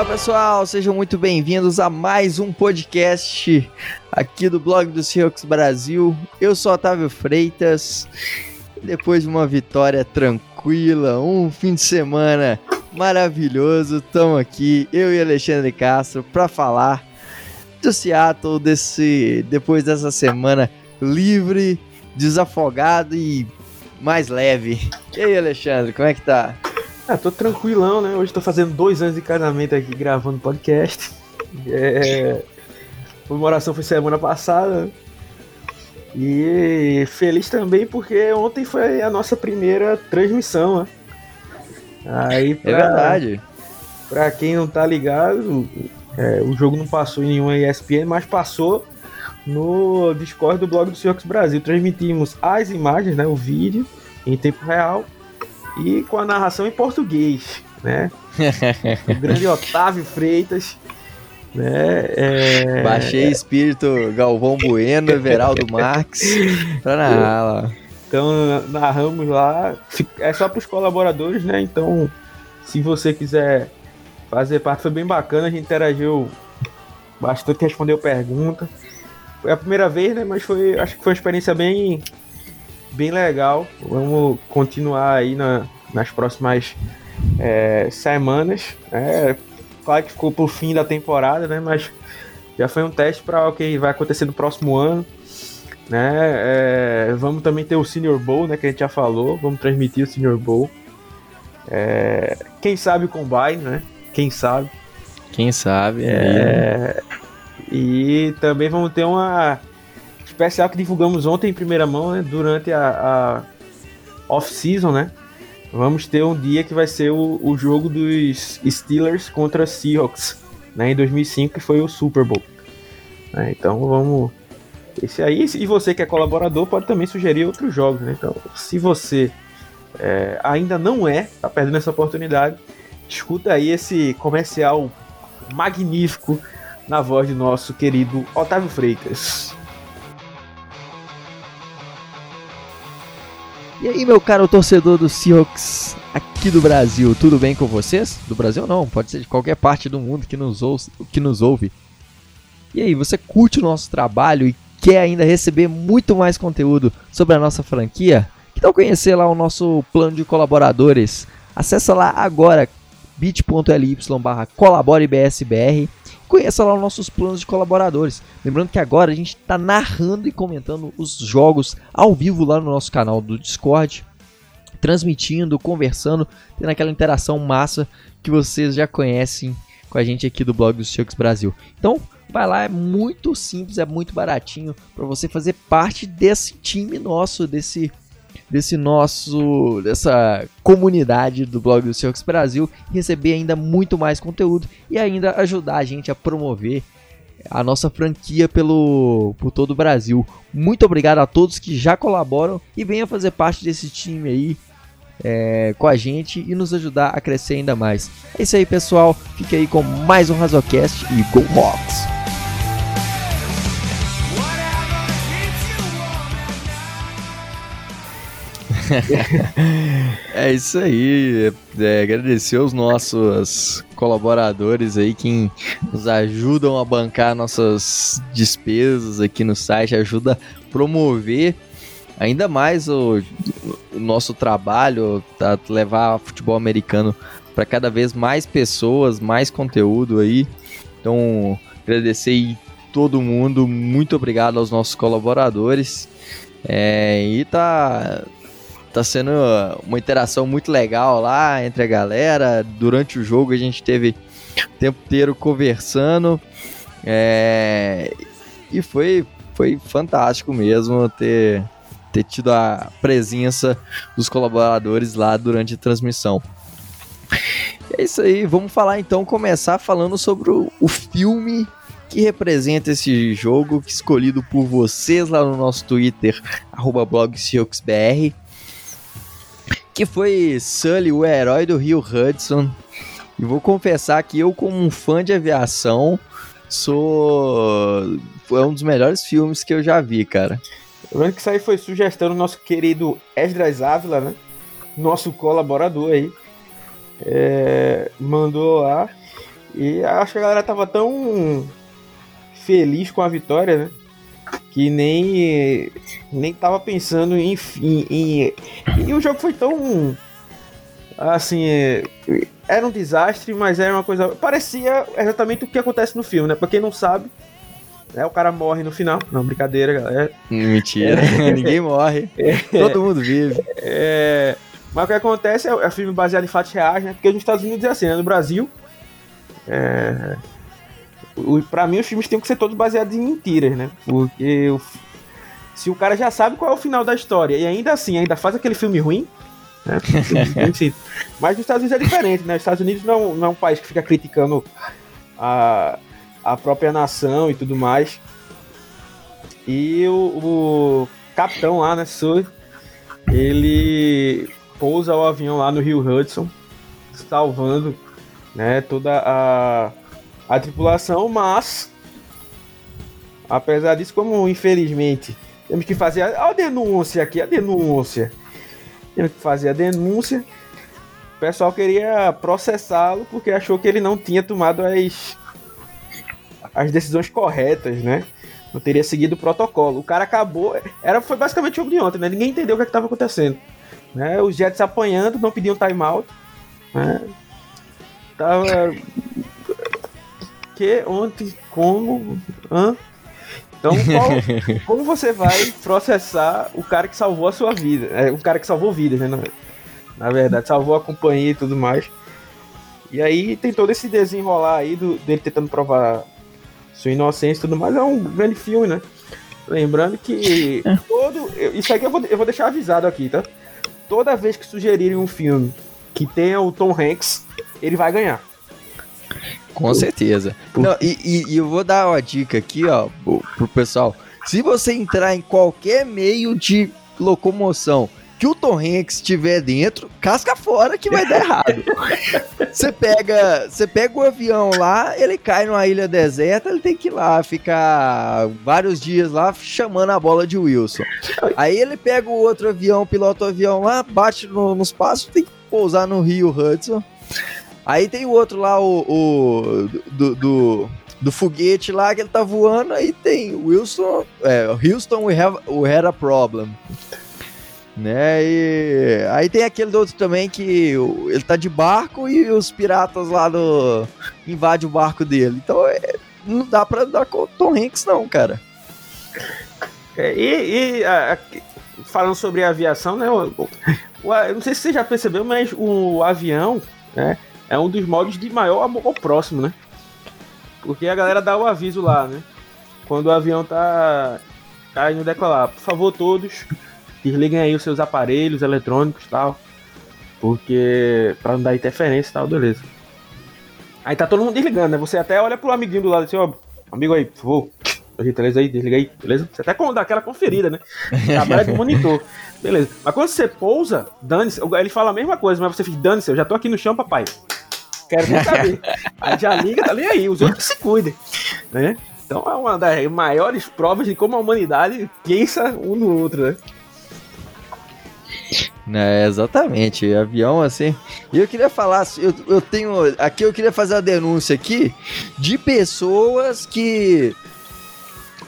Fala pessoal, sejam muito bem-vindos a mais um podcast aqui do blog do Seahawks Brasil. Eu sou Otávio Freitas. Depois de uma vitória tranquila, um fim de semana maravilhoso, estamos aqui, eu e Alexandre Castro, para falar do Seattle desse, depois dessa semana livre, desafogado e mais leve. E aí, Alexandre, como é que tá? Ah, tô tranquilão, né? Hoje tô fazendo dois anos de casamento aqui gravando podcast. É... A comemoração foi semana passada. E feliz também porque ontem foi a nossa primeira transmissão, né? Aí é pra, é verdade. Pra quem não tá ligado, é, o jogo não passou em nenhuma ESPN, mas passou no Discord do blog do Seahawks Brasil. Transmitimos as imagens, né? O vídeo em tempo real e com a narração em português, né? o grande Otávio Freitas. Né? É... Baixei espírito Galvão Bueno, Everaldo Marques pra narrar lá. Então narramos lá. É só para os colaboradores, né? Então, se você quiser fazer parte, foi bem bacana. A gente interagiu bastante, respondeu pergunta. Foi a primeira vez, né? Mas foi, acho que foi uma experiência bem bem legal. Vamos continuar aí na, nas próximas é, semanas. É, claro que ficou pro fim da temporada, né? Mas já foi um teste para o que vai acontecer no próximo ano. Né? É, vamos também ter o Senior Bowl, né? Que a gente já falou. Vamos transmitir o Senior Bowl. É, quem sabe o Combine, né? Quem sabe. Quem sabe. É, e também vamos ter uma especial que divulgamos ontem em primeira mão, né? Durante a, a off-season, né? Vamos ter um dia que vai ser o, o jogo dos Steelers contra Seahawks, né? Em 2005, que foi o Super Bowl. Né, então vamos. Esse aí, e você que é colaborador, pode também sugerir outros jogos, né? Então, se você é, ainda não é, tá perdendo essa oportunidade, escuta aí esse comercial magnífico na voz do nosso querido Otávio Freitas. E aí, meu caro torcedor do Seahawks aqui do Brasil, tudo bem com vocês? Do Brasil não, pode ser de qualquer parte do mundo que nos, ouça, que nos ouve. E aí, você curte o nosso trabalho e quer ainda receber muito mais conteúdo sobre a nossa franquia? Que tal conhecer lá o nosso plano de colaboradores? Acesse lá agora bit.ly barra colaborebsbr conheça lá os nossos planos de colaboradores. Lembrando que agora a gente está narrando e comentando os jogos ao vivo lá no nosso canal do Discord, transmitindo, conversando, tendo aquela interação massa que vocês já conhecem com a gente aqui do blog do Chucks Brasil. Então, vai lá, é muito simples, é muito baratinho para você fazer parte desse time nosso, desse desse nosso dessa comunidade do blog do Seahawks Brasil receber ainda muito mais conteúdo e ainda ajudar a gente a promover a nossa franquia pelo por todo o Brasil. Muito obrigado a todos que já colaboram e venham fazer parte desse time aí é, com a gente e nos ajudar a crescer ainda mais. É isso aí, pessoal. Fique aí com mais um Razocast e Go Hawks! é isso aí. É, agradecer aos nossos colaboradores aí que nos ajudam a bancar nossas despesas aqui no site, ajuda a promover ainda mais o, o nosso trabalho, tá, levar futebol americano para cada vez mais pessoas, mais conteúdo aí. Então, agradecer aí todo mundo, muito obrigado aos nossos colaboradores. É, e tá tá sendo uma interação muito legal lá entre a galera. Durante o jogo a gente teve o tempo inteiro conversando. É, e foi, foi fantástico mesmo ter, ter tido a presença dos colaboradores lá durante a transmissão. É isso aí, vamos falar então, começar falando sobre o, o filme que representa esse jogo, escolhido por vocês lá no nosso Twitter, arroba que foi Sully, o herói do Rio Hudson. E vou confessar que eu, como um fã de aviação, sou. É um dos melhores filmes que eu já vi, cara. Lembrando que isso aí foi sugestão do nosso querido Esdras Ávila, né? Nosso colaborador aí. É... Mandou lá. E acho que a galera tava tão feliz com a vitória, né? Que nem, nem tava pensando em, em, em. E o jogo foi tão. Assim. Era um desastre, mas era uma coisa. Parecia exatamente o que acontece no filme, né? Pra quem não sabe, né, o cara morre no final. Não, brincadeira, galera. Mentira, é. ninguém morre. É. Todo mundo vive. É. Mas o que acontece é, é filme baseado em fatos reais, né? Porque nos Estados Unidos é assim, né? No Brasil. É, o, pra mim, os filmes têm que ser todos baseados em mentiras, né? Porque o, se o cara já sabe qual é o final da história e ainda assim ainda faz aquele filme ruim, né? Mas nos Estados Unidos é diferente, né? Os Estados Unidos não, não é um país que fica criticando a, a própria nação e tudo mais. E o, o capitão lá, né, Sul, ele pousa o avião lá no Rio Hudson, salvando né, toda a, a tripulação, mas apesar disso, como infelizmente temos que fazer a, a denúncia aqui, a denúncia, temos que fazer a denúncia. O pessoal queria processá-lo porque achou que ele não tinha tomado as, as decisões corretas, né? Não teria seguido o protocolo. O cara acabou. Era, foi basicamente o de ontem, né? Ninguém entendeu o que é estava acontecendo. Né? Os Jets apanhando, não pediam timeout. Né? Tava. Que, ontem, como. Hã? Então, qual, como você vai processar o cara que salvou a sua vida? É, o cara que salvou vidas, né? Na, na verdade, salvou a companhia e tudo mais. E aí tem todo esse desenrolar aí do, dele tentando provar sua inocência e tudo mais. É um grande filme, né? Lembrando que é. todo. Isso aqui eu vou, eu vou deixar avisado aqui, tá? Toda vez que sugerirem um filme que tenha o Tom Hanks ele vai ganhar. Com certeza. Não, e, e, e, eu vou dar uma dica aqui, ó, pro pessoal. Se você entrar em qualquer meio de locomoção que o Tom Hanks estiver dentro, casca fora que vai dar errado. Você pega, você pega o avião lá, ele cai numa ilha deserta, ele tem que ir lá ficar vários dias lá chamando a bola de Wilson. Aí ele pega o outro avião, pilota o avião lá, bate no, nos passos, tem que pousar no Rio Hudson. Aí tem o outro lá, o, o do, do, do, foguete lá que ele tá voando, aí tem Wilson, é, Houston, we, have, we had a problem. Né? E aí tem aquele outro também que ele tá de barco e os piratas lá do invadem o barco dele. Então é, não dá pra dar com o Tom Hanks não, cara. É, e, e a, a, falando sobre aviação, né? O, o, eu não sei se você já percebeu, mas o avião, né? É um dos modos de maior amor ao próximo, né? Porque a galera dá o aviso lá, né? Quando o avião tá, tá indo decolar. Por favor, todos, desliguem aí os seus aparelhos eletrônicos e tal. Porque. pra não dar interferência e tal, beleza. Aí tá todo mundo desligando, né? Você até olha pro amiguinho do lado assim, ó, amigo aí, por favor, beleza aí, desliga aí, beleza? Você até dá aquela conferida, né? Trabalha do monitor. Beleza. Mas quando você pousa, dane-se, ele fala a mesma coisa, mas você fica, dane-se, eu já tô aqui no chão, papai quero nem saber. Aí já liga, tá nem aí, os outros se cuidem, né? Então é uma das maiores provas de como a humanidade pensa um no outro, né? É, exatamente, avião assim. E eu queria falar, eu, eu tenho. Aqui eu queria fazer a denúncia aqui de pessoas que.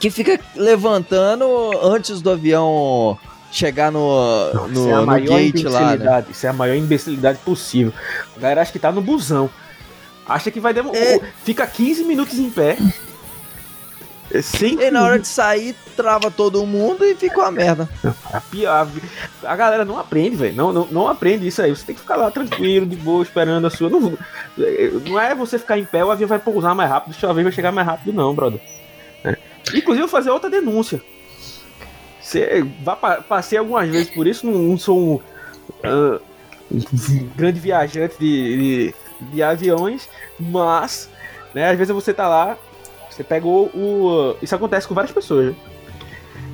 que fica levantando antes do avião chegar no, no, é a maior gate lá. Né? Isso é a maior imbecilidade possível. A galera acha que tá no busão. Acha que vai demorar. É... Fica 15 minutos em pé. Sim. E na hora de sair, trava todo mundo e fica uma merda. A, pior, a, galera não aprende, velho. Não, não, não aprende isso aí. Você tem que ficar lá tranquilo, de boa, esperando a sua. Não, não é você ficar em pé, o avião vai pousar mais rápido, o avião vai chegar mais rápido, não, brother. É. Inclusive, eu vou fazer outra denúncia. Você, passei algumas vezes por isso, não, não sou um, uh, um, grande viajante de, de, de, aviões, mas né, às vezes você tá lá, você pegou o. Isso acontece com várias pessoas. Né?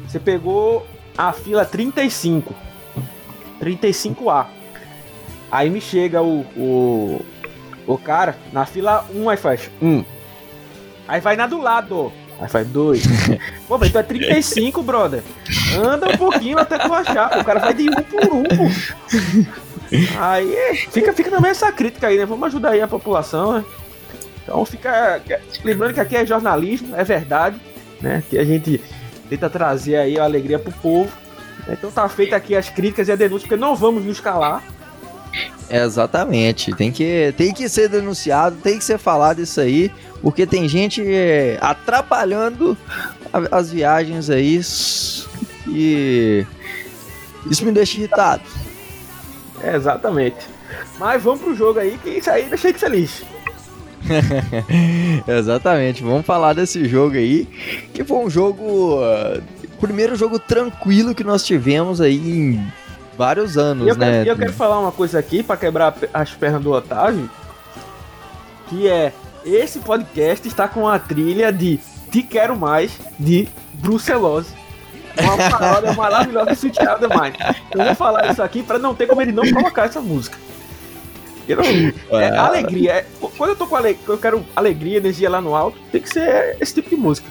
Você pegou a fila 35. 35A. Aí me chega o, o, o cara na fila 1, aí faz 1. Aí vai na do lado. Aí faz dois. pô, velho, tu é 35, brother. Anda um pouquinho até tu achar. O cara vai de um por um, pô. Aí fica, fica também essa crítica aí, né? Vamos ajudar aí a população, né? Então fica. Lembrando que aqui é jornalismo, é verdade, né? Que a gente tenta trazer aí a alegria pro povo. Então tá feita aqui as críticas e a denúncia, porque não vamos nos calar. Exatamente, tem que, tem que ser denunciado, tem que ser falado isso aí, porque tem gente é, atrapalhando a, as viagens aí e isso me deixa irritado. É, exatamente. Mas vamos pro jogo aí, que isso aí deixa de feliz. exatamente, vamos falar desse jogo aí, que foi um jogo. Uh, primeiro jogo tranquilo que nós tivemos aí em vários anos, eu né? Quero, eu quero falar uma coisa aqui para quebrar as pernas do Otávio, que é esse podcast está com a trilha de Te Quero Mais de Brucelose. Uma paródia maravilhosa Sweet Child Mine. Eu vou falar isso aqui para não ter como ele não colocar essa música. Não, é, é alegria. É, quando eu tô com alegria, eu quero alegria, energia lá no alto, tem que ser esse tipo de música.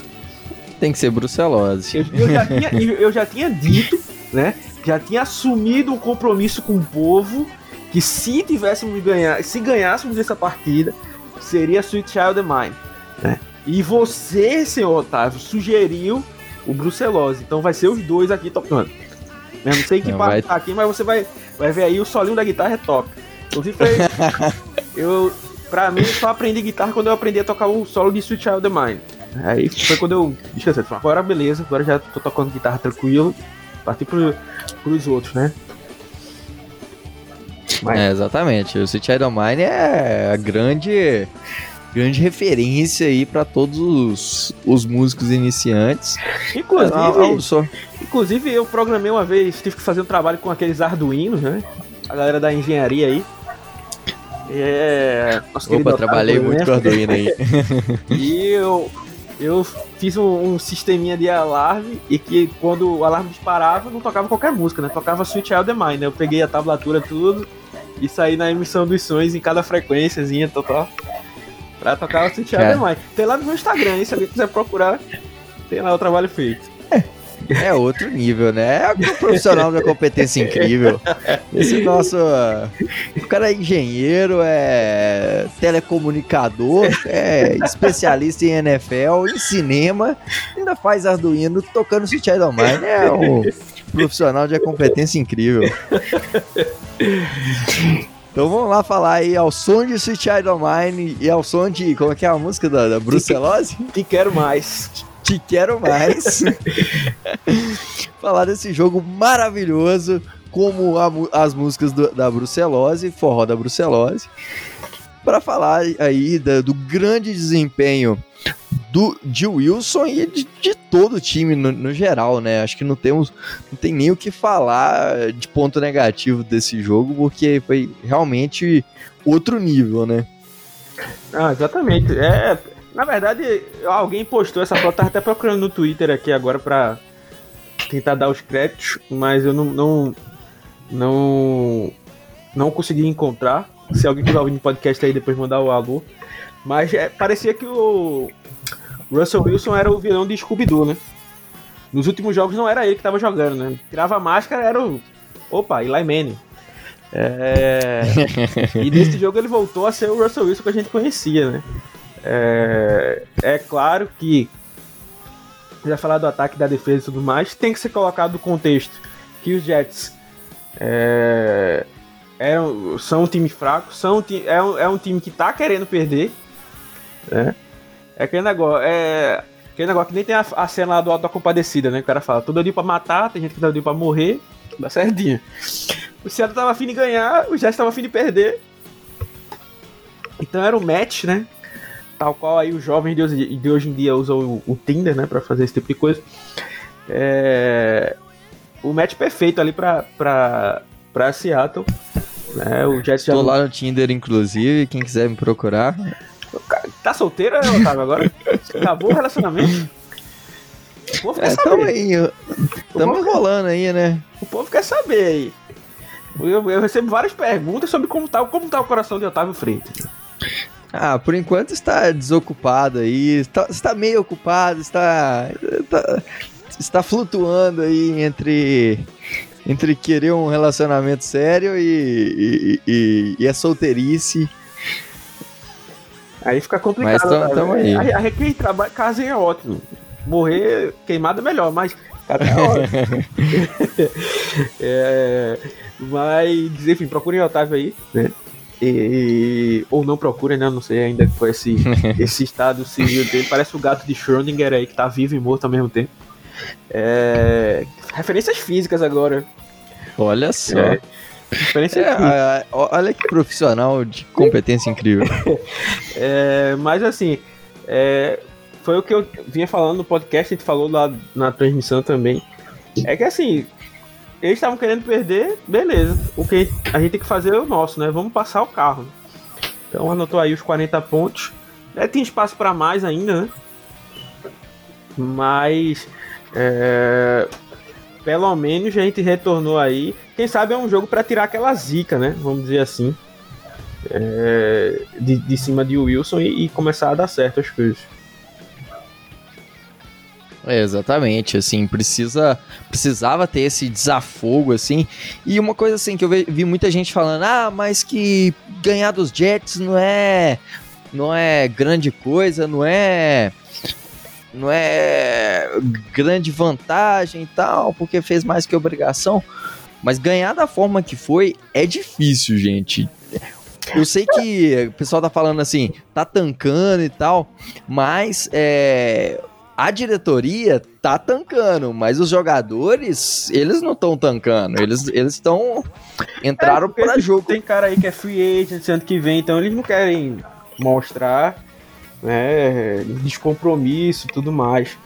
Tem que ser brucelose. Eu, eu, já, tinha, eu já tinha dito, né? Já tinha assumido um compromisso com o povo que se tivéssemos ganhar, se ganhássemos essa partida, seria Sweet Child of Mine. Né? E você, senhor Otávio, sugeriu o Brucelose. Então vai ser os dois aqui tocando. Eu não sei que não, parte vai... tá aqui, mas você vai, vai ver aí o solinho da guitarra é toca. Inclusive foi. eu, pra mim, só aprendi guitarra quando eu aprendi a tocar o solo de Sweet Child of Mine. Aí foi quando eu descansei. Agora beleza, agora já tô tocando guitarra tranquilo. Parti pro, pros outros, né? Mas... É, exatamente. O Child of Mine é a grande grande referência aí para todos os, os, músicos iniciantes. Inclusive, é, inclusive, eu programei uma vez, tive que fazer um trabalho com aqueles arduinos, né? A galera da engenharia aí. É. Opa, trabalhei muito com Arduino aí. e eu, eu fiz um, um, sisteminha de alarme e que quando o alarme disparava, não tocava qualquer música, né? Tocava Switch Out the Mind, né? Eu peguei a tablatura tudo e saí na emissão dos sons em cada frequênciazinha, total. Pra tocar o Switch Out the Mind. Tem lá no meu Instagram, hein? Se alguém quiser procurar, tem lá o trabalho feito. É outro nível, né? É um profissional de competência incrível. Esse nosso. O cara é engenheiro, é telecomunicador, é especialista em NFL, em cinema, ainda faz Arduino tocando Switch Idol Mine. É um profissional de competência incrível. Então vamos lá falar aí ao som de Switch Idol Mine e ao som de. Como é que é a música da, da Brucelose? Te, te quero mais te quero mais. Falar desse jogo maravilhoso, como a, as músicas do, da Brucelose, forró da Brucelose, para falar aí da, do grande desempenho do de Wilson e de, de todo o time no, no, geral, né? Acho que não temos não tem nem o que falar de ponto negativo desse jogo, porque foi realmente outro nível, né? Ah, exatamente. É, na verdade, alguém postou essa foto, tava até procurando no Twitter aqui agora pra tentar dar os créditos, mas eu não não não, não consegui encontrar. Se alguém estiver ouvindo podcast aí, depois mandar o alô. Mas é, parecia que o Russell Wilson era o vilão de Scooby-Doo, né? Nos últimos jogos não era ele que tava jogando, né? Tirava a máscara, era o. Opa, Eli Manning. É... e nesse jogo ele voltou a ser o Russell Wilson que a gente conhecia, né? É, é claro que já falar do ataque, da defesa e tudo mais, tem que ser colocado no contexto que os Jets é, é, são um time fraco, são, é, um, é um time que tá querendo perder. Né? É aquele negócio, é aquele negócio que nem tem a, a cena lá do Alto da Compadecida, né? O cara fala, tudo ali pra matar, tem gente que tá ali pra morrer, dá certinho. O Seattle tava afim de ganhar, o Jets tava afim de perder. Então era um match, né? Tal qual aí os jovens de hoje, de hoje em dia usam o, o Tinder, né, para fazer esse tipo de coisa. É, o match perfeito ali pra, pra, pra Seattle. Né, o Jets já Tô lá no Tinder, inclusive, quem quiser me procurar. Tá solteiro, né, Otávio, agora? Acabou o relacionamento? O povo quer é, saber. Tamo aí, tamo enrolando aí, né? O povo quer saber aí. Eu, eu, recebo várias perguntas sobre como tá, como tá o coração de Otávio Freitas. Ah, por enquanto está desocupado aí, está, está meio ocupado, está, está, está flutuando aí entre entre querer um relacionamento sério e, e, e, e a solteirice. Aí fica complicado. Mas tamo, aí. A, a, a quem trabalha, casa é ótimo. Morrer queimado é melhor, mas Cara, é é, mas, enfim, procurem o Otávio aí, né? E, ou não procurem, né? Não sei ainda com esse, esse estado civil dele. Parece o gato de Schrödinger aí, que tá vivo e morto ao mesmo tempo. É, referências físicas agora. Olha só. É, é, olha que profissional de competência incrível. é, mas assim, é, foi o que eu vinha falando no podcast, a gente falou lá na transmissão também. É que assim, eles estavam querendo perder, beleza. O que a gente tem que fazer é o nosso, né? Vamos passar o carro. Então anotou aí os 40 pontos. É, tem espaço para mais ainda, né? Mas é, pelo menos a gente retornou aí. Quem sabe é um jogo para tirar aquela zica, né? Vamos dizer assim. É, de, de cima de Wilson e, e começar a dar certo as coisas. Exatamente, assim, precisa precisava ter esse desafogo, assim. E uma coisa assim que eu vi, vi, muita gente falando, ah, mas que ganhar dos Jets não é não é grande coisa, não é não é grande vantagem e tal, porque fez mais que obrigação. Mas ganhar da forma que foi é difícil, gente. Eu sei que o pessoal tá falando assim, tá tancando e tal, mas é, a diretoria tá tancando, mas os jogadores, eles não estão tancando. Eles eles estão entraram é, para jogo. Tem cara aí que é free agent ano que vem, então eles não querem mostrar né, descompromisso e tudo mais,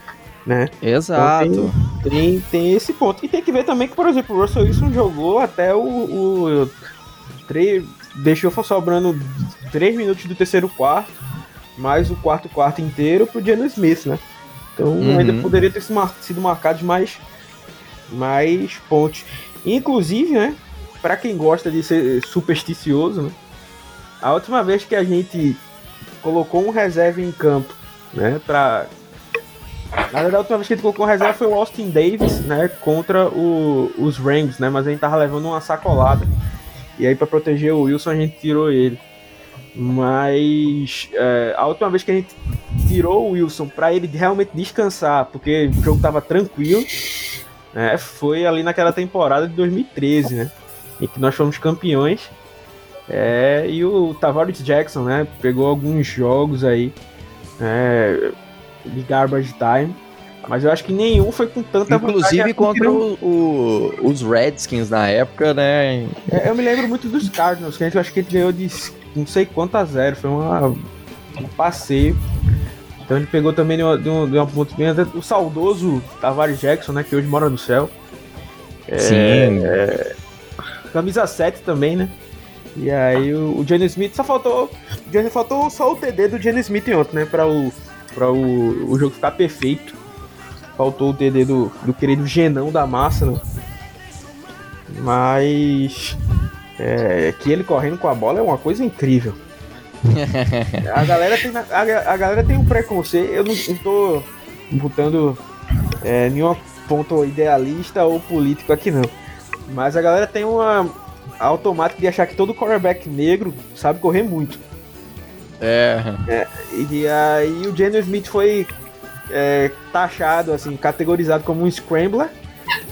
né? Exato. Então tem, tem, tem, esse ponto. E tem que ver também que, por exemplo, o Russell Wilson jogou até o, o, o três, deixou sobrando 3 minutos do terceiro quarto, mais o quarto quarto inteiro pro Jalen Smith, né? Então uhum. ainda poderia ter sido marcado mais, mais pontos. Inclusive, né? Para quem gosta de ser supersticioso, né? A última vez que a gente colocou um reserva em campo, né? Pra... Na verdade, a última vez que a gente colocou um reserva foi o Austin Davis, né? Contra o, os Rams, né? Mas a gente tava levando uma sacolada. E aí, para proteger o Wilson, a gente tirou ele. Mas é, a última vez que a gente tirou o Wilson para ele realmente descansar, porque o jogo tava tranquilo, né, foi ali naquela temporada de 2013, né? Em que nós fomos campeões. É, e o Tavares Jackson, né? Pegou alguns jogos aí é, de garbage time. Mas eu acho que nenhum foi com tanta Inclusive contra o, o, os Redskins na época, né? É, eu me lembro muito dos Cardinals, que a gente acho que a gente ganhou de não sei quanto a zero. Foi uma, um passeio. Então ele pegou também de uma, de uma ponto bem. O saudoso Tavares Jackson, né? Que hoje mora no céu. É, Sim. É, camisa 7 também, né? E aí o, o Smith só faltou. Johnny faltou só o TD do Johnny Smith ontem, né? Pra o, pra o, o jogo ficar perfeito. Faltou o TD do, do querido Genão da massa, né? Mas. É, que ele correndo com a bola é uma coisa incrível. A, galera tem, a, a, galera tem um preconceito. Eu não, não tô botando é, nenhuma ponto idealista ou político aqui, não. Mas a galera tem uma automática de achar que todo quarterback negro sabe correr muito. É. é e aí o Jenner Smith foi é, taxado, assim, categorizado como um scrambler.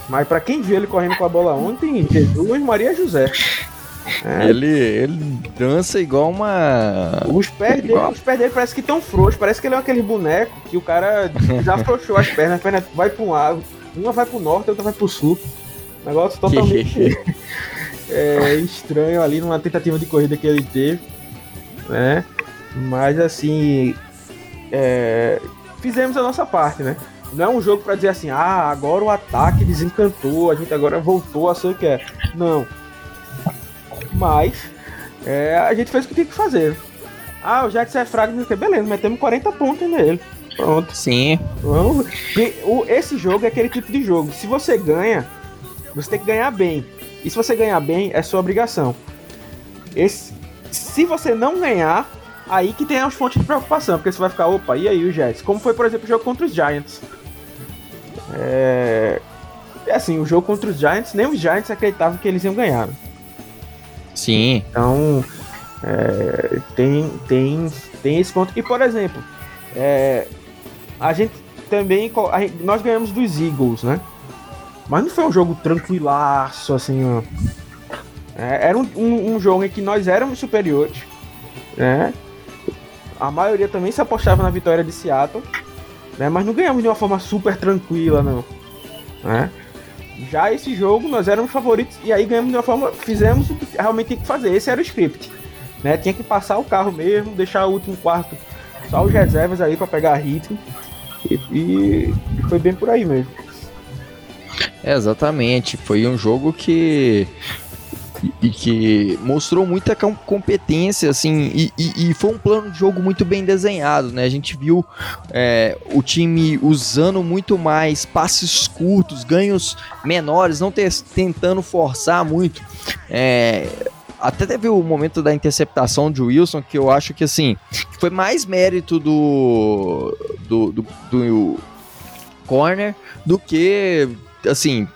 Mas para quem viu ele correndo com a bola ontem, Jesus Maria José. É. Ele, ele dança igual uma. Os pés, dele, igual... os pés dele parece que estão frouxos. Parece que ele é aquele boneco que o cara já afrouxou as pernas. As pernas vai para um lado, uma vai para o norte, a outra vai para o sul. Negócio totalmente é, estranho ali numa tentativa de corrida que ele teve. Né? Mas assim. É, fizemos a nossa parte, né? Não é um jogo para dizer assim, ah, agora o ataque desencantou, a gente agora voltou a ser o que é. Não mas é, a gente fez o que tinha que fazer. Ah, o Jets é fraco, beleza, metemos 40 pontos nele. Pronto. Sim. Vamos. Esse jogo é aquele tipo de jogo. Se você ganha, você tem que ganhar bem. E se você ganhar bem, é sua obrigação. Esse, se você não ganhar, aí que tem as fontes de preocupação, porque você vai ficar, opa, e aí o Jets? Como foi, por exemplo, o jogo contra os Giants. É, é assim, o jogo contra os Giants, nem os Giants acreditavam que eles iam ganhar. Sim. Então, é, tem, tem Tem esse ponto. E, por exemplo, é, a gente também. A gente, nós ganhamos dos Eagles, né? Mas não foi um jogo tranquilaço, assim, ó. É, era um, um, um, jogo em que nós éramos superiores, né? A maioria também se apostava na vitória de Seattle, né? Mas não ganhamos de uma forma super tranquila, não. Né? Já esse jogo nós éramos favoritos e aí ganhamos de uma forma, fizemos o que realmente tinha que fazer. Esse era o script, né? Tinha que passar o carro mesmo, deixar o último quarto só os reservas aí para pegar ritmo e, e, foi bem por aí mesmo. É, exatamente, foi um jogo que e que mostrou muita competência, assim, e, e, e, foi um plano de jogo muito bem desenhado, né? A gente viu é, o time usando muito mais passes curtos, ganhos menores, não ter, tentando forçar muito. É, até teve o momento da interceptação de Wilson, que eu acho que, assim, foi mais mérito do, do, do, do corner do que, assim,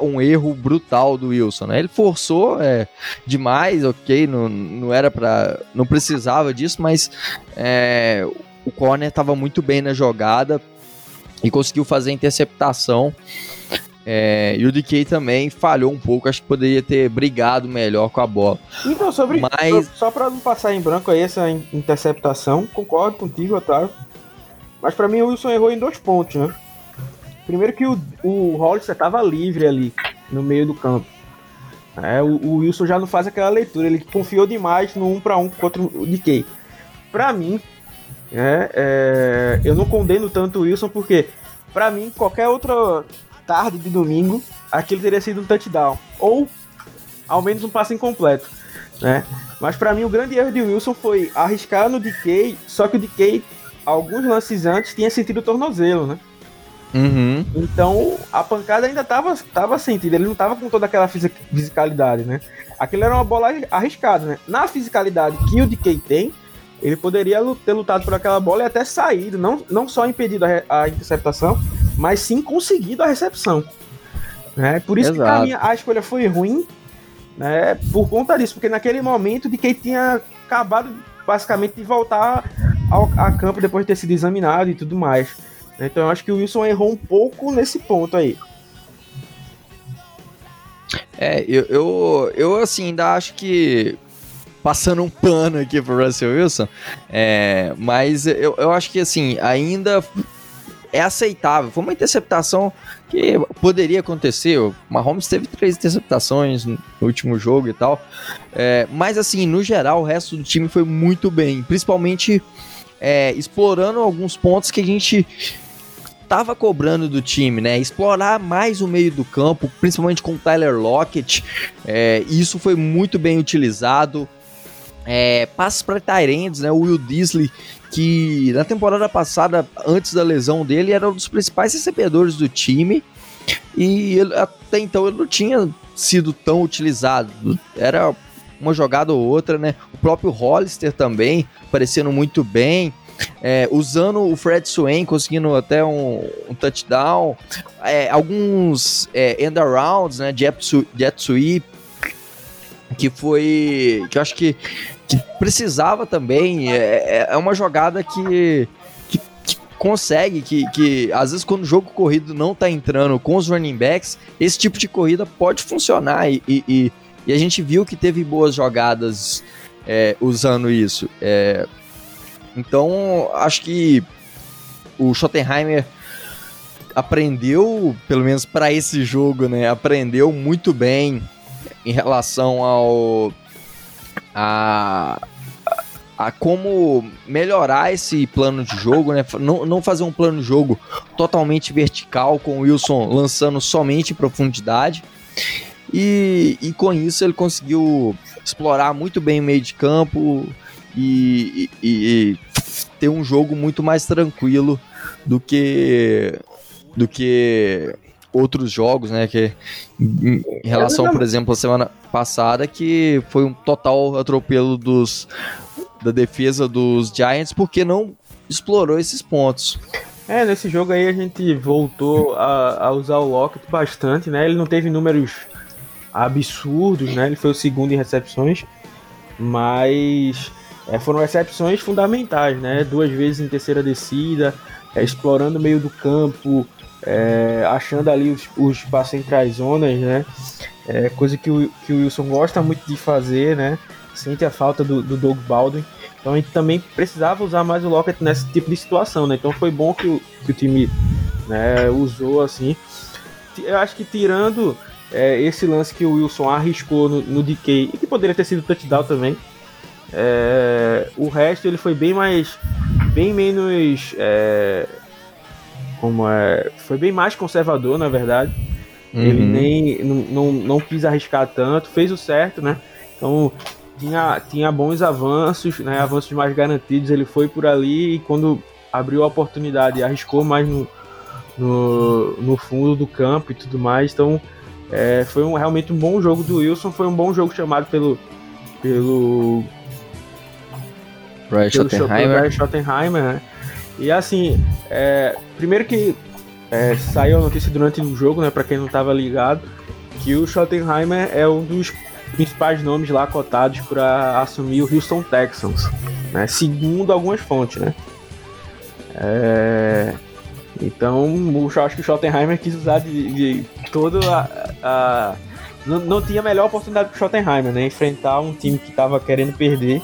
um erro brutal do Wilson, né? Ele forçou é, demais, ok, não, não era para, não precisava disso, mas é, o corner estava muito bem na jogada e conseguiu fazer a interceptação. É, e o DK também falhou um pouco, acho que poderia ter brigado melhor com a bola. Então, sobre Mas... só, só para não passar em branco aí essa interceptação, concordo contigo, Otávio. Mas para mim o Wilson errou em dois pontos, né? Primeiro que o, o Hollister estava livre ali no meio do campo. É, o, o, Wilson já não faz aquela leitura, ele confiou demais no 1 para 1 contra o DK. Para mim, é, é, eu não condeno tanto o Wilson porque, para mim, qualquer outra tarde de domingo, aquilo teria sido um touchdown ou ao menos um passe incompleto, né? Mas para mim o grande erro de Wilson foi arriscar no DK, só que o DK alguns lances antes tinha sentido o tornozelo, né? Uhum. Então a pancada ainda tava, tava sentida, ele não tava com toda aquela fisicalidade, né? Aquilo era uma bola arriscada, né? Na fisicalidade que o DK tem, ele poderia ter lutado por aquela bola e até saído, não, não só impedido a, a interceptação, mas sim conseguido a recepção. Né? Por isso Exato. que pra mim a escolha foi ruim, né? Por conta disso, porque naquele momento de quem tinha acabado basicamente de voltar ao, a campo depois de ter sido examinado e tudo mais. Então eu acho que o Wilson errou um pouco nesse ponto aí. É, eu, eu, eu assim, ainda acho que. Passando um pano aqui pro Russell Wilson, é, mas eu, eu acho que assim, ainda é aceitável. Foi uma interceptação que poderia acontecer. O Mahomes teve três interceptações no último jogo e tal. É, mas assim, no geral, o resto do time foi muito bem. Principalmente é, explorando alguns pontos que a gente estava cobrando do time, né? Explorar mais o meio do campo, principalmente com o Tyler Lockett. É, isso foi muito bem utilizado. É, passes para Tyrands, né? O Will Disley, que na temporada passada, antes da lesão dele, era um dos principais recebedores do time. E ele, até então ele não tinha sido tão utilizado. Era uma jogada ou outra, né? O próprio Hollister também, aparecendo muito bem é, usando o Fred Swain, conseguindo até um, um touchdown, é, alguns é, end arounds, né, jet, jet sweep, que foi, que eu acho que, que precisava também, é, é, é uma jogada que, consegue, que, que às vezes quando o jogo corrido não tá entrando com os running backs, esse tipo de corrida pode funcionar. E, e, e a gente viu que teve boas jogadas é, usando isso. É, então, acho que o Schottenheimer aprendeu, pelo menos para esse jogo, né? Aprendeu muito bem em relação ao a, a como melhorar esse plano de jogo, né? Não, não fazer um plano de jogo totalmente vertical com o Wilson lançando somente em profundidade. E, e com isso ele conseguiu explorar muito bem o meio de campo, e, e, e ter um jogo muito mais tranquilo do que do que outros jogos, né? Que em relação, por exemplo, a semana passada, que foi um total atropelo dos da defesa dos Giants, porque não explorou esses pontos. É, nesse jogo aí a gente voltou a, a usar o Lockett bastante, né? Ele não teve números absurdos, né? Ele foi o segundo em recepções, mas é, foram recepções fundamentais, né? Duas vezes em terceira descida, é, explorando o meio do campo, é, achando ali os, os espaços entre as zonas, né? É, coisa que o, que o Wilson gosta muito de fazer, né? Sente a falta do, do Doug Baldwin. Então a gente também precisava usar mais o Lockett nesse tipo de situação, né? Então foi bom que o, que o time né, usou assim. Eu acho que tirando é, esse lance que o Wilson arriscou no, no DK e que poderia ter sido touchdown também, é, o resto ele foi bem mais, bem menos, é, como é, foi bem mais conservador na verdade. Uhum. Ele nem não, não, não quis arriscar tanto, fez o certo, né? Então tinha, tinha bons avanços, né? Avanços mais garantidos. Ele foi por ali e quando abriu a oportunidade, arriscou mais no, no, no fundo do campo e tudo mais. Então é, foi um, realmente um bom jogo do Wilson. Foi um bom jogo chamado pelo pelo Brian Schottenheimer. Schottenheimer né? E assim, é, primeiro que é, saiu a notícia durante o jogo, né, para quem não estava ligado, que o Schottenheimer é um dos principais nomes lá cotados para assumir o Houston Texans, né, segundo algumas fontes, né. É, então, eu acho que o Schottenheimer quis usar de, de toda a, a não, não, tinha melhor oportunidade para o Schottenheimer, né, enfrentar um time que estava querendo perder,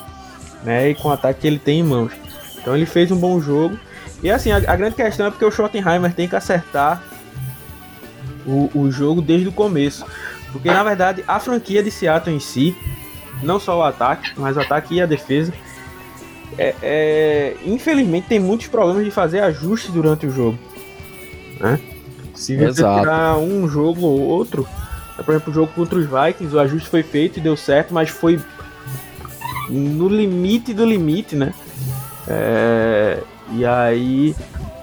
né, e com o ataque que ele tem em mãos. Então ele fez um bom jogo. E assim, a, a grande questão é porque o Schottenheimer tem que acertar o, o jogo desde o começo. Porque na verdade a franquia de Seattle em si, não só o ataque, mas o ataque e a defesa, é, é, infelizmente tem muitos problemas de fazer ajustes durante o jogo. Né? Se você tirar um jogo ou outro, por exemplo, o jogo contra os Vikings, o ajuste foi feito e deu certo, mas foi no limite do limite, né? É, e aí,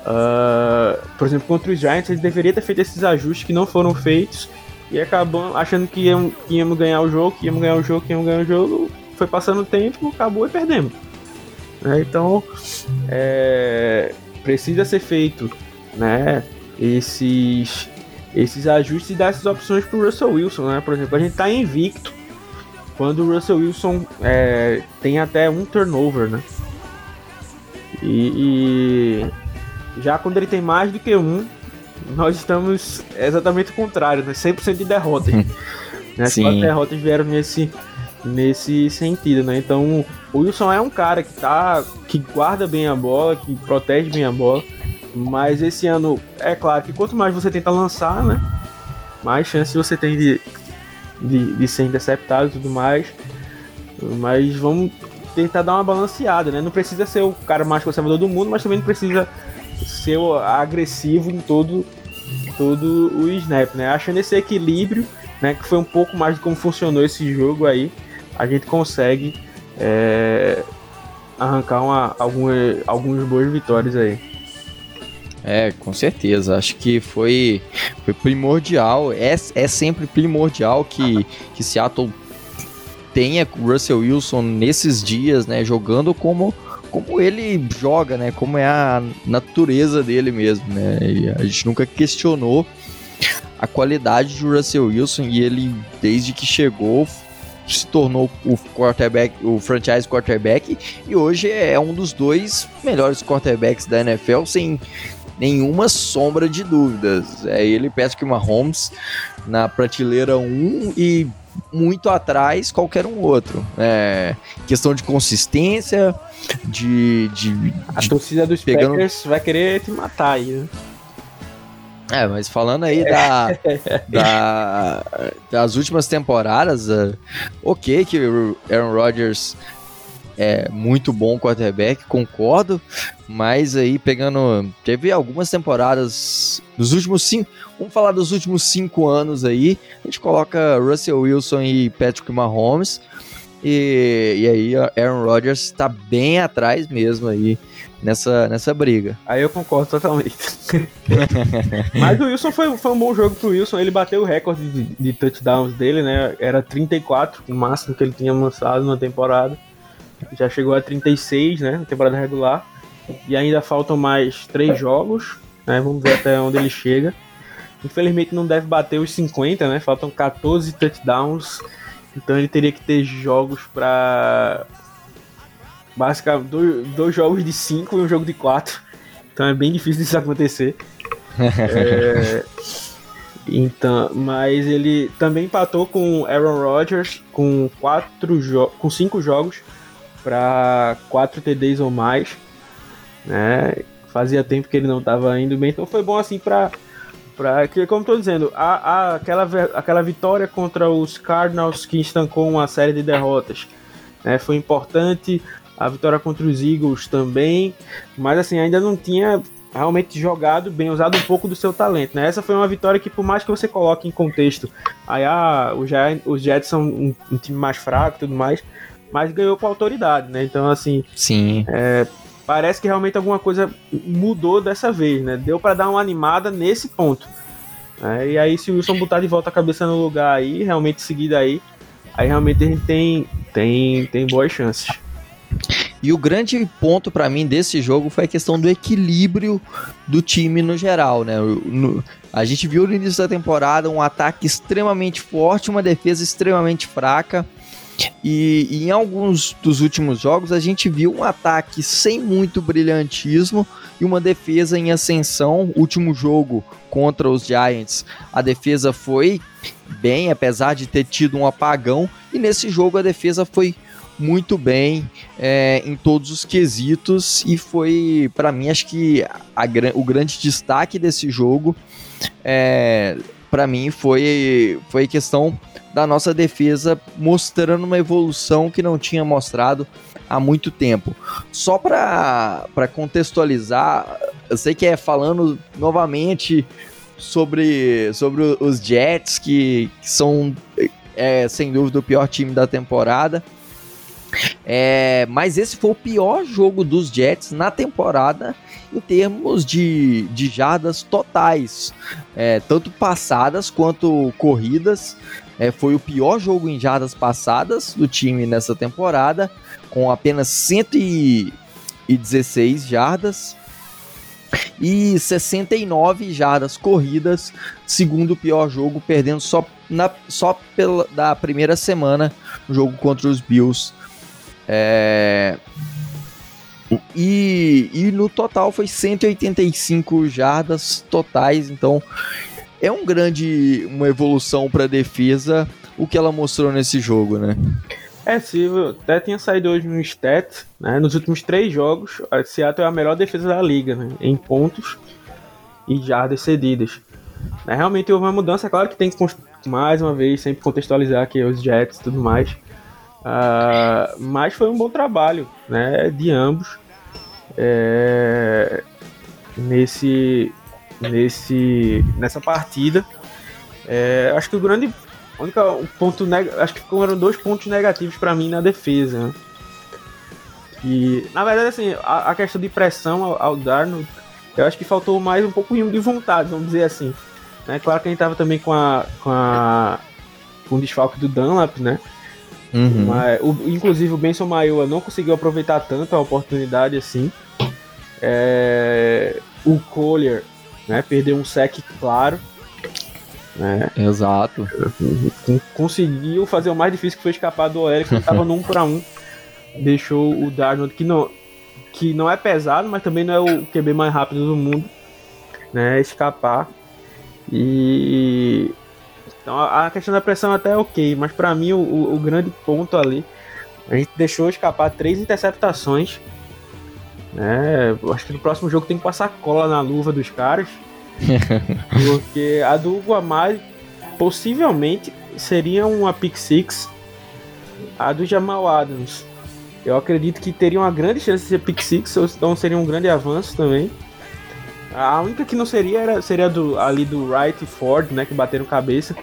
uh, por exemplo, contra os Giants, eles deveriam ter feito esses ajustes que não foram feitos e acabam achando que, iam, que íamos ganhar o jogo, que íamos ganhar o jogo, que íamos ganhar o jogo. Foi passando o tempo, acabou e perdemos. É, então, é, precisa ser feito né, esses, esses ajustes e dar essas opções para o Russell Wilson. Né? Por exemplo, a gente está invicto quando o Russell Wilson é, tem até um turnover, né? E, e, já quando ele tem mais do que um, nós estamos exatamente o contrário, né? 100% de derrotas. né? Sim. As derrotas vieram nesse, nesse sentido, né? Então, o Wilson é um cara que tá que guarda bem a bola, que protege bem a bola, mas esse ano é claro que quanto mais você tenta lançar, né? Mais chance você tem de, de, de ser interceptado e tudo mais. Mas vamos tentar dar uma balanceada, né? Não precisa ser o cara mais conservador do mundo, mas também não precisa ser agressivo em todo, todo o snap, né? Achando esse equilíbrio, né? Que foi um pouco mais de como funcionou esse jogo aí, a gente consegue é, arrancar uma, alguma, algumas boas vitórias aí. É, com certeza. Acho que foi, foi primordial. É, é sempre primordial que, que Seattle tenha Russell Wilson nesses dias, né, jogando como como ele joga, né, como é a natureza dele mesmo, né? E a gente nunca questionou a qualidade de Russell Wilson e ele desde que chegou se tornou o quarterback, o franchise quarterback e hoje é um dos dois melhores quarterbacks da NFL sem nenhuma sombra de dúvidas. É ele Patrick Mahomes na prateleira 1 e muito atrás qualquer um outro. É, questão de consistência, de. de a de torcida dos pegando... Packers vai querer te matar aí, né? É, mas falando aí da, da, das últimas temporadas, uh, ok que o Aaron Rodgers é muito bom quarterback, concordo, mas aí pegando. Teve algumas temporadas nos últimos cinco. Vamos falar dos últimos cinco anos aí. A gente coloca Russell Wilson e Patrick Mahomes. E, e aí Aaron Rodgers está bem atrás mesmo aí nessa, nessa briga. Aí eu concordo totalmente. Mas o Wilson foi, foi um bom jogo pro Wilson. Ele bateu o recorde de, de touchdowns dele, né? Era 34, o máximo que ele tinha lançado na temporada já chegou a 36, né, na temporada regular. E ainda faltam mais três jogos, né? Vamos ver até onde ele chega. Infelizmente não deve bater os 50, né? Faltam 14 touchdowns. Então ele teria que ter jogos para basicamente dois, dois jogos de cinco e um jogo de quatro. Então é bem difícil disso acontecer. é, então, mas ele também empatou com Aaron Rodgers com quatro com cinco jogos para quatro TDs ou mais, né? Fazia tempo que ele não estava indo bem, então foi bom assim para para que como estou dizendo, a, a, aquela aquela vitória contra os Cardinals que estancou uma série de derrotas, né? Foi importante a vitória contra os Eagles também, mas assim ainda não tinha realmente jogado bem, usado um pouco do seu talento, né? Essa foi uma vitória que, por mais que você coloque em contexto, aí ah, os Jets são um, um, time mais fraco e tudo mais, mas ganhou com autoridade, né? Então, assim. Sim. É, parece que realmente alguma coisa mudou dessa vez, né? Deu para dar uma animada nesse ponto. É, e aí, se o Wilson botar de volta a cabeça no lugar aí, realmente seguida aí, aí realmente a gente tem, tem, tem boas chances. E o grande ponto para mim desse jogo foi a questão do equilíbrio do time no geral, né? No, a gente viu no início da temporada um ataque extremamente forte, uma defesa extremamente fraca. E, e, em alguns dos últimos jogos a gente viu um ataque sem muito brilhantismo e uma defesa em ascensão. Último jogo contra os Giants, a defesa foi bem, apesar de ter tido um apagão, e nesse jogo a defesa foi muito bem é, em todos os quesitos e foi, para mim, acho que a, o grande destaque desse jogo, é, para mim, foi, foi a questão da nossa defesa mostrando uma evolução que não tinha mostrado há muito tempo. Só para contextualizar, eu sei que é falando novamente sobre, sobre os Jets, que, que são é, sem dúvida o pior time da temporada. É, mas esse foi o pior jogo dos Jets na temporada em termos de, de jardas totais, é, tanto passadas quanto corridas. É, foi o pior jogo em jardas passadas do time nessa temporada, com apenas 116 jardas e 69 jardas corridas, segundo pior jogo, perdendo só, na, só pela da primeira semana, no jogo contra os Bills. É... E, e no total foi 185 jardas totais, então é um grande uma evolução para defesa o que ela mostrou nesse jogo, né? É, se até tinha saído hoje no stat, né? Nos últimos três jogos, a Seattle é a melhor defesa da liga, né? Em pontos e jardas cedidas. É, realmente houve uma mudança, é claro que tem que mais uma vez sempre contextualizar aqui os Jets e tudo mais. Uh, mas foi um bom trabalho né, de ambos é, nesse, nesse, nessa partida. É, acho que o grande única, o ponto acho que foram dois pontos negativos para mim na defesa. Né? E, na verdade, assim, a, a questão de pressão ao, ao Darnold, eu acho que faltou mais um pouco de vontade, vamos dizer assim. Né? Claro que a gente tava também com a, com a com o desfalque do Dunlap, né? Uhum. Mas, o, inclusive o Benson Maioa não conseguiu aproveitar tanto a oportunidade assim. É, o Collier né, perdeu um sec claro. Né? Exato. Conseguiu fazer o mais difícil que foi escapar do OL, que estava no 1 para 1. Deixou o Darnold, que não, que não é pesado, mas também não é o QB mais rápido do mundo, né, escapar. E então a, questão da pressão até é ok, mas para mim o, o, o, grande ponto ali, a gente deixou escapar três interceptações. Né? Acho que no próximo jogo tem que passar cola na luva dos caras. porque a do Guamari possivelmente seria uma pick six. A do Jamal Adams. Eu acredito que teria uma grande chance de ser pick six, então seria um grande avanço também. A única que não seria era, seria do, ali do Wright e Ford, né? Que bateram cabeça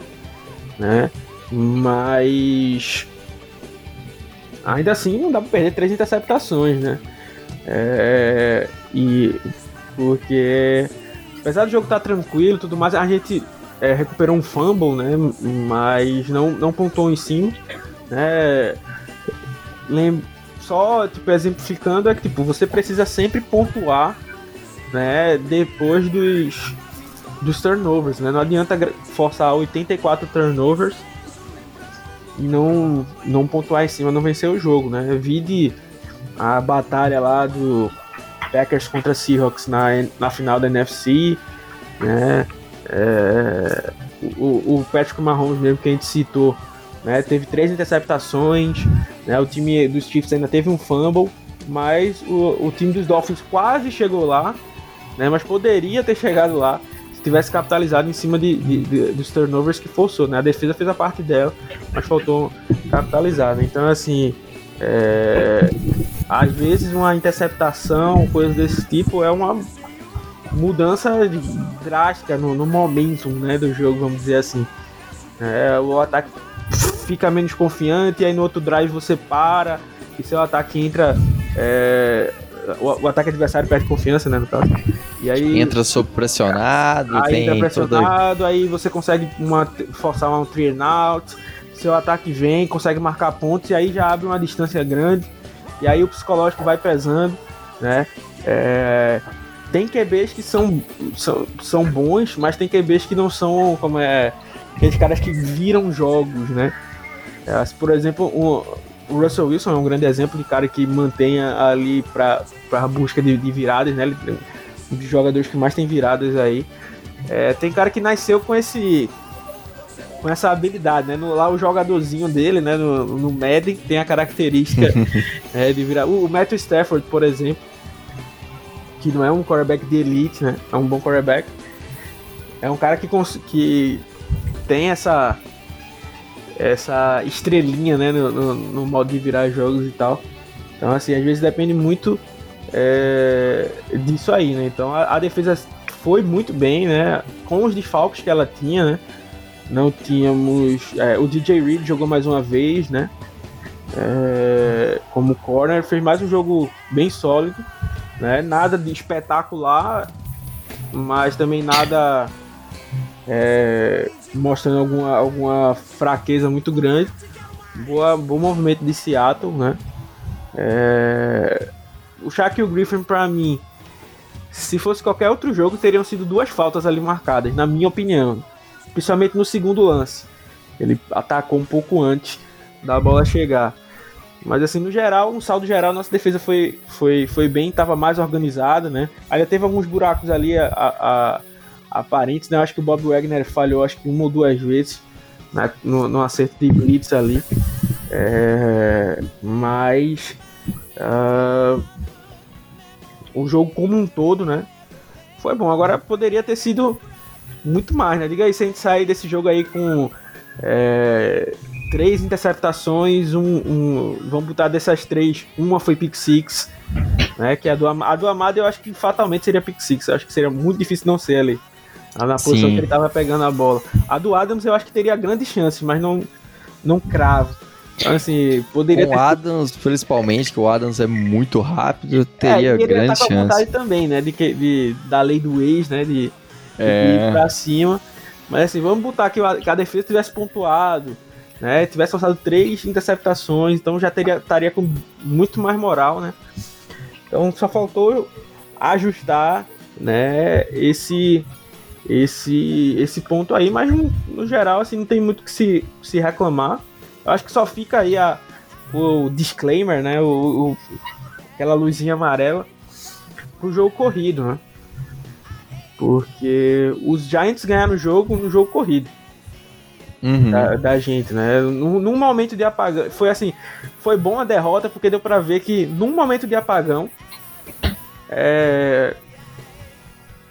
né? Mas ainda assim não dá para perder três interceptações, né? É, e porque apesar do jogo estar tá tranquilo, tudo mais, a gente é, recuperou um fumble, né? Mas não não pontuou em cima, né? Lem só tipo exemplificando é que tipo você precisa sempre pontuar, né? Depois dos dos turnovers, né? Não adianta forçar 84 turnovers e não, não pontuar em cima, não vencer o jogo, né? Vide a batalha lá do Packers contra Seahawks na, na final da NFC, né? É, o, o Patrick Mahomes mesmo que a gente citou, né? Teve três interceptações, né? O time dos Chiefs ainda teve um fumble, mas o, o time dos Dolphins quase chegou lá, né? Mas poderia ter chegado lá se tivesse capitalizado em cima de, de, de, dos turnovers que forçou, né? A defesa fez a parte dela, mas faltou capitalizar, né? Então, assim, é, às vezes uma interceptação, coisa desse tipo, é uma mudança drástica no, no momentum né, do jogo, vamos dizer assim. É, o ataque fica menos confiante, e aí no outro drive você para, e seu ataque entra. É, o, o, ataque adversário perde confiança, né, no caso. E aí, entra sob pressionado, aí entra pressionado, aí você consegue uma, forçar um three out, seu ataque vem, consegue marcar pontos, e aí já abre uma distância grande, e aí o psicológico vai pesando, né? É, tem QBs que são, são, são bons, mas tem QBs que não são como é aqueles caras que viram jogos, né? É, por exemplo, o, o Russell Wilson é um grande exemplo de cara que mantenha ali para a busca de, de, viradas, né? Um dos jogadores que mais tem viradas aí. É, tem cara que nasceu com esse com essa habilidade, né? No, lá o jogadorzinho dele, né? No, no Madden tem a característica é, de virar. O, o Matthew Stafford, por exemplo, que não é um quarterback de elite, né? É um bom quarterback. É um cara que, que tem essa essa estrelinha, né, no, no, no, modo de virar jogos e tal. Então, assim, às vezes depende muito é, disso aí, né? Então, a, a, defesa foi muito bem, né? Com os desfalques que ela tinha, né? Não tínhamos... É, o DJ Reed jogou mais uma vez, né? É, como corner, fez mais um jogo bem sólido. Né? Nada de espetacular, mas também nada é, mostrando alguma, alguma fraqueza muito grande. Boa, bom movimento de Seattle, né? É, o Shaq e o Griffin, para mim, se fosse qualquer outro jogo, teriam sido duas faltas ali marcadas, na minha opinião. Principalmente no segundo lance. Ele atacou um pouco antes da bola chegar. Mas assim, no geral, no saldo geral, nossa defesa foi, foi, foi bem, estava mais organizada, né? Ainda teve alguns buracos ali a, a, aparentes, né? Acho que o Bob Wagner falhou acho que uma ou duas vezes né? no, no acerto de blitz ali. É, mas uh, o jogo como um todo, né? Foi bom. Agora poderia ter sido muito mais, né? Diga aí se a gente sair desse jogo aí com é, três interceptações, um, um, vamos botar dessas três, uma foi pick six, né? Que a do, a do Amado eu acho que fatalmente seria pick six, eu acho que seria muito difícil não ser ali, na posição Sim. que ele tava pegando a bola. A do Adams eu acho que teria grande chance, mas não, não cravo. Então, assim, poderia Com o Adams, principalmente, que o Adams é muito rápido, teria é, grande tá chance. também, né? De, de, da lei do ex, né? De, é. ir pra cima. Mas assim, vamos botar que a defesa tivesse pontuado, né? Tivesse forçado três interceptações, então já teria estaria com muito mais moral, né? Então só faltou ajustar, né? Esse esse esse ponto aí, mas no, no geral assim não tem muito que se, se reclamar. Eu acho que só fica aí a, o disclaimer, né? O, o aquela luzinha amarela pro jogo corrido, né? Porque os Giants ganharam o jogo no jogo corrido uhum. da, da, gente, né? Num, num, momento de apagão, foi assim, foi bom a derrota porque deu para ver que num momento de apagão, é,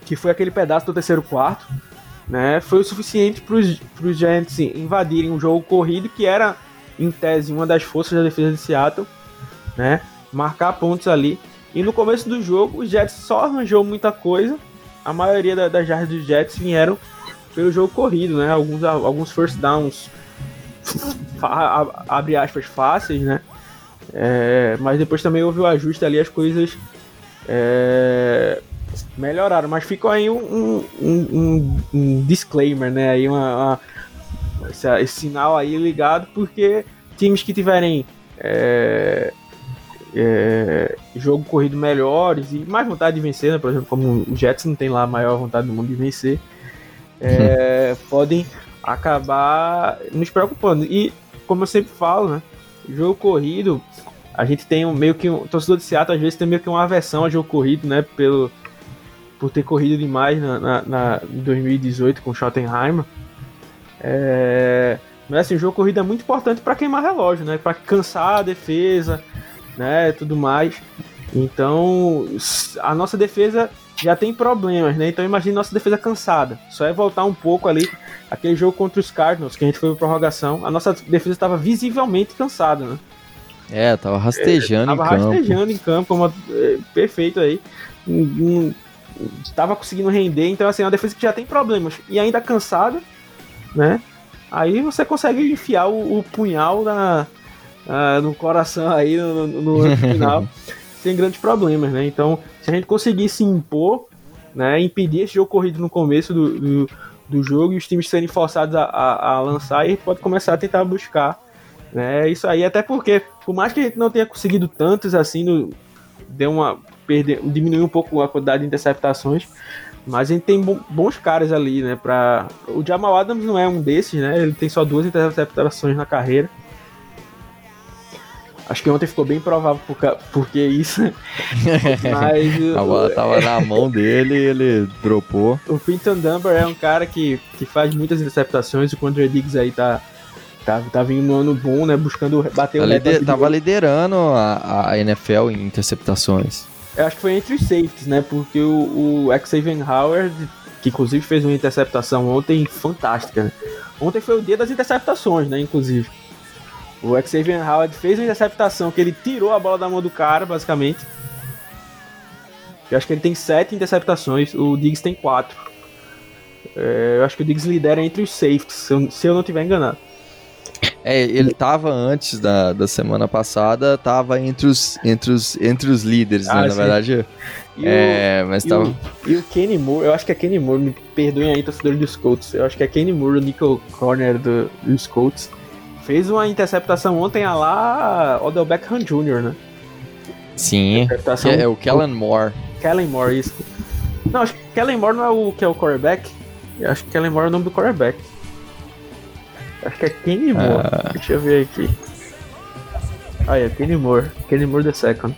que foi aquele pedaço do terceiro quarto, né? Foi o suficiente para os Giants invadirem o jogo corrido que era em tese uma das forças da defesa de Seattle, né? Marcar pontos ali. E no começo do jogo, os Jets só arranjou muita coisa. A maioria das jardas dos Jets vieram pelo jogo corrido, né? Alguns, alguns first downs, abre aspas, fáceis, né? É, mas depois também houve o ajuste ali, as coisas é, melhoraram. Mas ficou aí um, um, um, um disclaimer, né? Aí uma, uma esse, esse, sinal aí ligado, porque times que tiverem é, é, jogo corrido melhores e mais vontade de vencer, né? Por exemplo, como o Jets não tem lá a maior vontade do mundo de vencer é, podem acabar nos preocupando. E, como eu sempre falo, né? Jogo corrido a gente tem um, meio que um. Torcedor de Seattle às vezes tem meio que uma aversão a jogo corrido, né? Pelo, por ter corrido demais na, na, na em 2018 com o Schottenheimer. É, mas assim, o jogo corrido é muito importante para queimar relógio, né? Para cansar a defesa, né? Tudo mais. Então, a nossa defesa já tem problemas, né? Então imagine nossa defesa cansada. Só é voltar um pouco ali aquele jogo contra os Cardinals que a gente foi pra prorrogação. A nossa defesa estava visivelmente cansada, né? É, tava rastejando é, tava em campo. Tava rastejando em campo, como, é, perfeito aí. Tava conseguindo render, então assim, é uma defesa que já tem problemas e ainda cansada, né? Aí você consegue enfiar o, o punhal na, uh, no coração aí no, no, no final sem grandes problemas, né? Então, se a gente conseguir se impor, né, impedir esse jogo corrido no começo do, do, do jogo e os times serem forçados a, a, a lançar, a gente pode começar a tentar buscar né, isso aí, até porque, por mais que a gente não tenha conseguido tantos assim, no, deu uma perder, diminuiu um pouco a quantidade de interceptações, mas a gente tem bons caras ali, né? Pra... O Jamal Adams não é um desses, né? Ele tem só duas interceptações na carreira. Acho que ontem ficou bem provável por, porque isso. Mas, a bola tava na mão dele e ele dropou. O Quinton Dunbar é um cara que, que faz muitas interceptações. O Quandre Diggs aí tá, tá, tá vindo no ano bom, né? Buscando bater tá o lider, Tava liderando a, a NFL em interceptações. Eu acho que foi entre os safeties, né? Porque o, o Xavier Howard, que inclusive fez uma interceptação ontem fantástica, né? Ontem foi o dia das interceptações, né? Inclusive. O Xavier Howard fez uma interceptação que ele tirou a bola da mão do cara, basicamente. Eu acho que ele tem sete interceptações, o Diggs tem quatro. É, eu acho que o Diggs lidera entre os safeties, se eu, se eu não estiver enganado. É, ele tava antes da, da semana passada, tava entre os, entre os, entre os líderes, né, ah, né? Na verdade. E é, o, mas tava. O, e o Kenny Moore, eu acho que é Kenny Moore, me perdoem aí, torcedor dos Colts. Eu acho que é Kenny Moore, o nickel corner do, dos Colts. Fez uma interceptação ontem a lá Odell Beckham Jr., né? Sim, é, é, o Kellen Moore. Kellen Moore, isso. Não, acho que Kellen Moore não é o que é o quarterback. Eu acho que Kellen Moore é o nome do quarterback. Acho que é Kenny Moore. Ah. Deixa eu ver aqui. Ah, é Kenny Moore. Kenny Moore the second.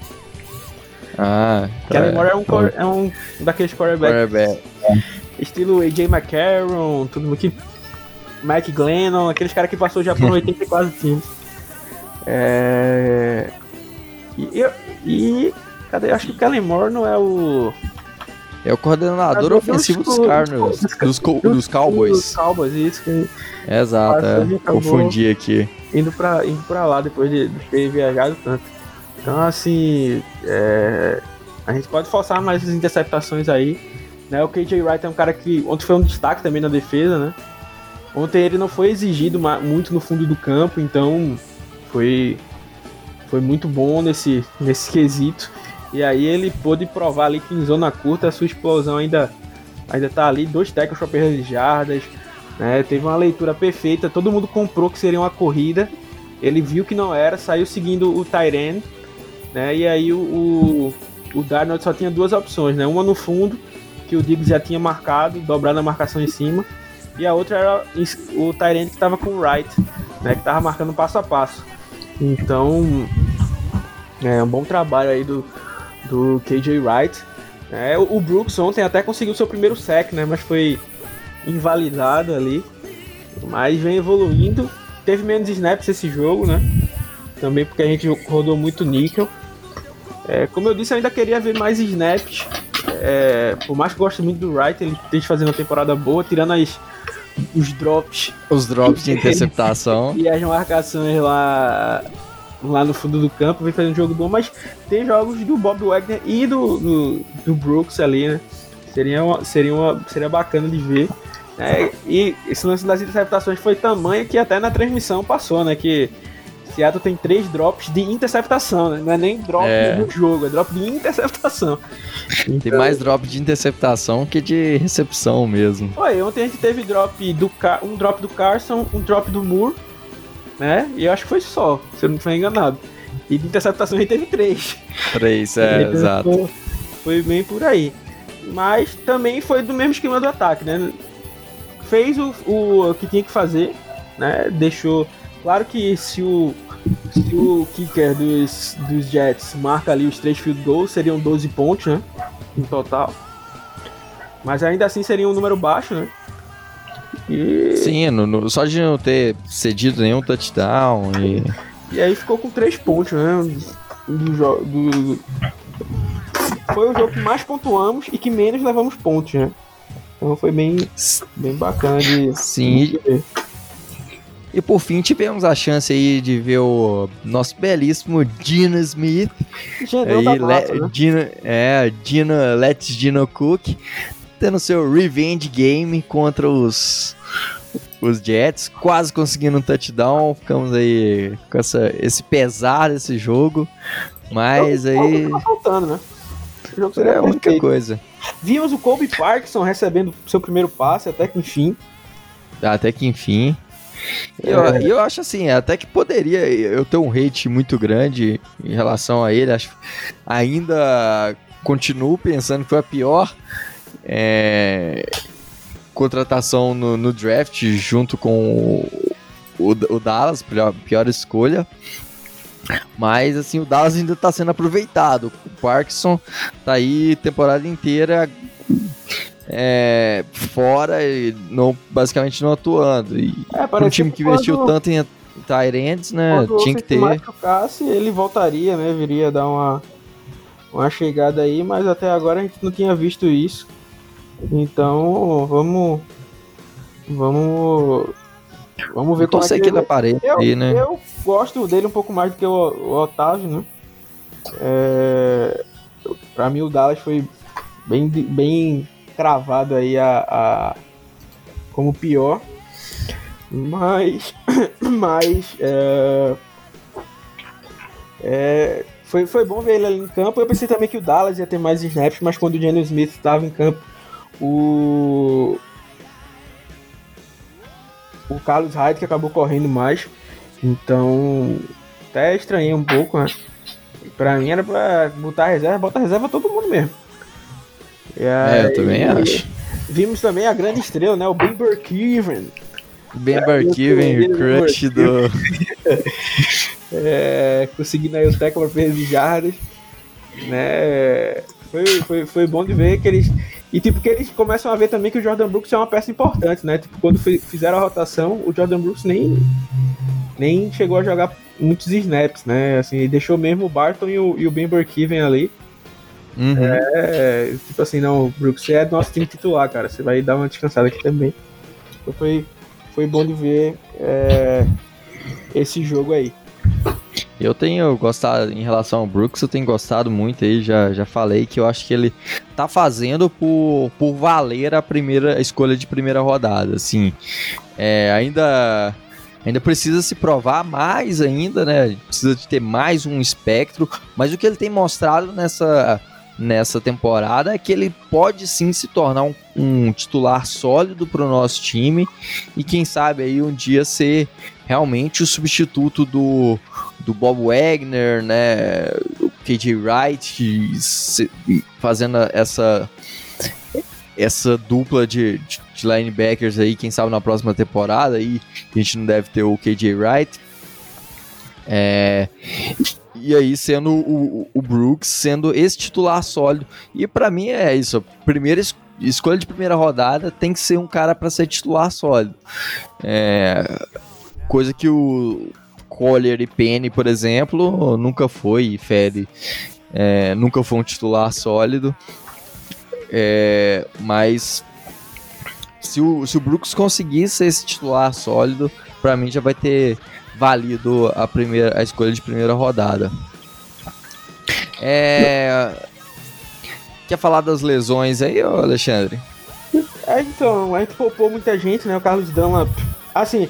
Ah, tá. Kellen Moore é um, cor, é um daqueles quarterbacks. Quarterback. Estilo AJ McCarron, tudo que Mike Glennon, aqueles caras que passou já por 84 times. É... E, e, cadê? Acho que o Kellen Moore não é o. É o coordenador ofensivo dos, dos, Cardinals, dos, dos, dos, Cowboys. Dos Cowboys, isso. Que é, exato, é. confundi aqui. Indo pra, indo pra lá depois de, de ter viajado tanto. Então, assim, é, a gente pode forçar mais as interceptações aí. Né? O KJ Wright é um cara que ontem foi um destaque também na defesa, né? Ontem ele não foi exigido muito no fundo do campo, então foi, foi muito bom nesse, nesse quesito. E aí ele pôde provar ali que em zona curta a sua explosão ainda, ainda tá ali, dois tackles para perda de jardas, né? Teve uma leitura perfeita, todo mundo comprou que seria uma corrida. Ele viu que não era, saiu seguindo o Tyren, né? E aí o, o, o Darnold só tinha duas opções, né? Uma no fundo, que o Diggs já tinha marcado, dobrado a marcação em cima e a outra era o Tyrant que estava com o Wright, né, que estava marcando passo a passo. Então, é um bom trabalho aí do, do KJ Wright. É, o Brooks ontem até conseguiu seu primeiro sec, né, mas foi invalidado ali. Mas vem evoluindo. Teve menos snaps esse jogo, né? Também porque a gente rodou muito níquel. É, como eu disse, eu ainda queria ver mais snaps. É, por mais que eu goste muito do Wright, ele esteja fazendo uma temporada boa, tirando as os drops. Os drops de interceptação. e as marcações lá lá no fundo do campo, vem fazendo um jogo bom, mas tem jogos do Bob Wagner e do, do, do Brooks ali, né? Seria, uma, seria, uma, seria bacana de ver. É, e esse lance das interceptações foi tamanho que até na transmissão passou, né? Que Seattle tem três drops de interceptação, né? Não é nem drop é. no jogo, é drop de interceptação. Então... Tem mais drop de interceptação que de recepção mesmo. Oi, ontem a gente teve drop do um drop do Carson, um drop do Moore, né? E eu acho que foi só, se eu não estiver enganado. E de interceptação a gente teve três. Três, é, então, exato. Foi bem por aí. Mas também foi do mesmo esquema do ataque, né? Fez o, o, o que tinha que fazer, né? Deixou. Claro que se o se o kicker dos, dos Jets marca ali os três field goals, seriam 12 pontos, né? Em total. Mas ainda assim seria um número baixo, né? E... Sim, no, no, só de não ter cedido nenhum touchdown e. E aí ficou com três pontos, né? Do, jogo, do... Foi o jogo que mais pontuamos e que menos levamos pontos, né? Então foi bem, bem bacana de. Sim. De ver. E por fim tivemos a chance aí de ver o nosso belíssimo Dino Smith. aí, massa, Le, né? Dino, é, Dino, Let's Dino Cook, tendo seu revenge game contra os, os Jets, quase conseguindo um touchdown. Ficamos aí com essa, esse pesar desse jogo. Mas aí. Tá faltando, né? O jogo seria é a única coisa. Vimos o Kobe Parkinson recebendo seu primeiro passe, até que enfim. Até que enfim. Eu, é. eu acho assim, até que poderia eu ter um hate muito grande em relação a ele. Acho, ainda continuo pensando que foi a pior é, contratação no, no, draft junto com o, o, o Dallas, pior, pior escolha. Mas assim, o Dallas ainda está sendo aproveitado. O Parkinson tá aí temporada inteira é, fora e não, basicamente não atuando. E é, um time que investiu quando, tanto em Tyrants, né? Tinha que ter. machucasse, ele voltaria, né? Viria dar uma, uma chegada aí, mas até agora a gente não tinha visto isso. Então vamos. Vamos. Vamos ver como é que ele... parede eu, aí, né? Eu gosto dele um pouco mais do que o, o Otávio, né? É, pra mim o Dallas foi bem, bem cravado aí a, a como pior. Mas, mas é, é, foi, foi bom ver ele ali em campo. Eu pensei também que o Dallas ia ter mais snaps, mas quando o Jenny Smith estava em campo, o o Carlos Hyde que acabou correndo mais. Então, até estranhei um pouco, né? Pra mim era pra botar reserva, bota reserva todo mundo mesmo. Aí, é, eu também acho. Vimos também a grande estrela, né? O Ben Burkeven. Ben Burkeven, o crush do. é, conseguindo aí o tackle para perder de jardas. Né? Foi, foi, foi bom de ver que eles. E tipo, que eles começam a ver também que o Jordan Brooks é uma peça importante, né? Tipo, quando fizeram a rotação, o Jordan Brooks nem, nem chegou a jogar muitos snaps, né? Assim, deixou mesmo o Barton e o, e o Ben Burkeven ali. Uhum. É, tipo assim, não, Brooks, você é nosso time titular, cara. Você vai dar uma descansada aqui também. Então foi, foi bom de ver é, esse jogo aí. Eu tenho gostado, em relação ao Brooks, eu tenho gostado muito aí, já, já falei que eu acho que ele tá fazendo por, por valer a primeira a escolha de primeira rodada, assim. É, ainda ainda precisa se provar mais ainda, né? Precisa de ter mais um espectro, mas o que ele tem mostrado nessa nessa temporada é que ele pode sim se tornar um, um titular sólido para o nosso time e quem sabe aí um dia ser realmente o substituto do, do Bob Wagner, né, KJ Wright fazendo essa essa dupla de, de, de linebackers aí, quem sabe na próxima temporada aí a gente não deve ter o KJ Wright. É, e aí sendo o, o, Brooks sendo esse titular sólido. E para mim é isso. Primeira es escolha de primeira rodada tem que ser um cara para ser titular sólido. É, coisa que o Collier e Penny, por exemplo, nunca foi. Fede é, nunca foi um titular sólido. É, mas se o, se o Brooks conseguisse ser esse titular sólido, para mim já vai ter valido a, primeira, a escolha de primeira rodada. É... Quer falar das lesões aí, Alexandre? É, então, a gente poupou muita gente, né? O Carlos Dama. Assim,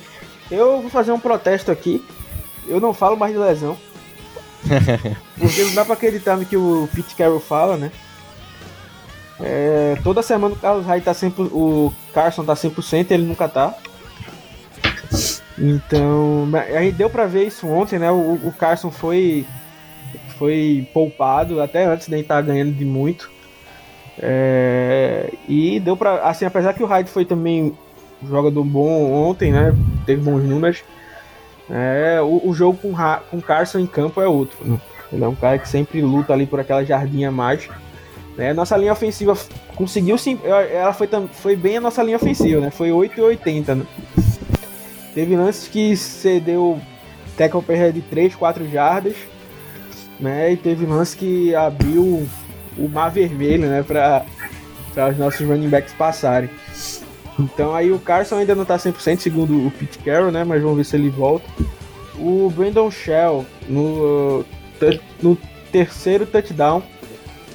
eu vou fazer um protesto aqui. Eu não falo mais de lesão. porque não dá pra acreditar no que o Pete Carroll fala, né? É, toda semana o Carlos Hyde tá sempre. O Carson tá 100%, ele nunca tá. Então, aí deu para ver isso ontem, né? O, o Carson foi foi poupado até antes de estar ganhando de muito. É, e deu para assim, apesar que o Hyde foi também jogador bom ontem, né? Teve bons números. É, o, o jogo com, com Carson em campo é outro. Né? Ele é um cara que sempre luta ali por aquela jardinha mágica. Né? Nossa linha ofensiva conseguiu sim. Ela foi, foi bem a nossa linha ofensiva, né? Foi 8 e 80, né? Teve lances que cedeu tackle perda de 3, 4 jardas, né? E teve lances que abriu o mar vermelho, né? Para os nossos running backs passarem. Então aí o Carson ainda não está 100% segundo o Pete Carroll, né? Mas vamos ver se ele volta. O Brandon Shell no, no terceiro touchdown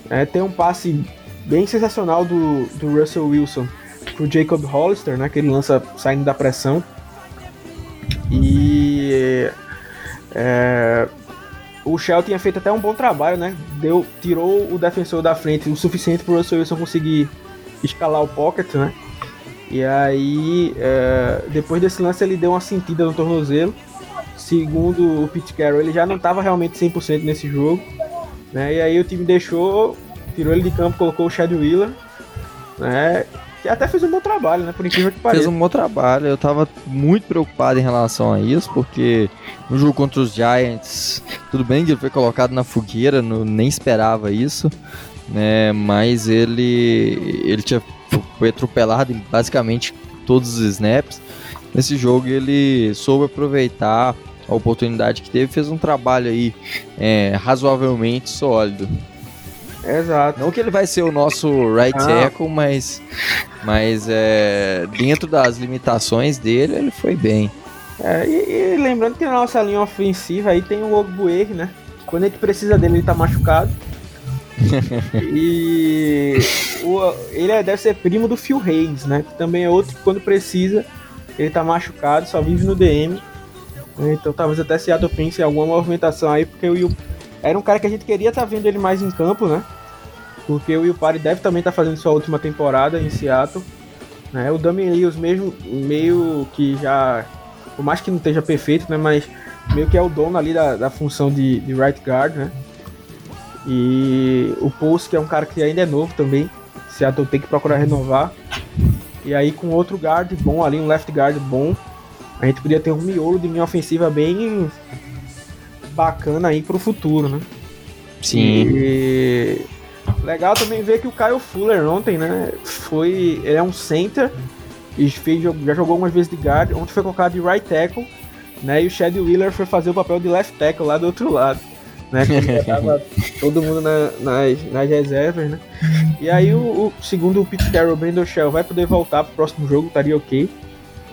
é, tem um passe bem sensacional do, do Russell Wilson pro Jacob Hollister, né? Que ele lança saindo da pressão. E é, o Shell tinha feito até um bom trabalho, né? Deu, tirou o defensor da frente o suficiente para o Russell Wilson conseguir escalar o pocket, né? E aí, é, depois desse lance, ele deu uma sentida no tornozelo. Segundo o Pete Carroll, ele já não estava realmente 100% nesse jogo. Né? E aí o time deixou, tirou ele de campo, colocou o Chad Wheeler. Né? Que até fez um bom trabalho, né? Por incrível que pareça. Fez um bom trabalho. Eu tava muito preocupado em relação a isso, porque no jogo contra os Giants, tudo bem que ele foi colocado na fogueira, no, nem esperava isso, né? Mas ele ele tinha foi atropelado em basicamente todos os snaps. Nesse jogo ele soube aproveitar a oportunidade que teve, fez um trabalho aí é, razoavelmente sólido. Exato. Não que ele vai ser o nosso right ah. tackle, mas, mas é, dentro das limitações dele, ele foi bem. É, e, e, lembrando que na nossa linha ofensiva aí tem o Ogbuer, né? Quando a gente precisa dele, ele tá machucado. e o, ele é, deve ser primo do Phil Hayes, né? Que também é outro que quando precisa, ele tá machucado, só vive no DM. Então talvez até Seattle pense em alguma movimentação aí, porque o era um cara que a gente queria estar tá vendo ele mais em campo, né? Porque o Parry deve também estar tá fazendo sua última temporada em Seattle. Né? O Damian Lewis mesmo, meio que já, por mais que não esteja perfeito, né? Mas meio que é o dono ali da, da função de, de right guard, né? E o Pulse, que é um cara que ainda é novo também. Seattle tem que procurar renovar. E aí com outro guard bom ali, um left guard bom, a gente podia ter um miolo de linha ofensiva bem bacana aí pro futuro, né? Sim. E legal também ver que o Kyle Fuller ontem, né? Foi. Ele é um center e fez, já jogou algumas vezes de guard. Ontem foi colocado de right tackle, né? E o Chad Wheeler foi fazer o papel de left tackle lá do outro lado. Né, tava todo mundo na, nas, nas reservas, né? E aí, o, o segundo o Pete Carroll, o Brandon Shell vai poder voltar pro próximo jogo, estaria ok,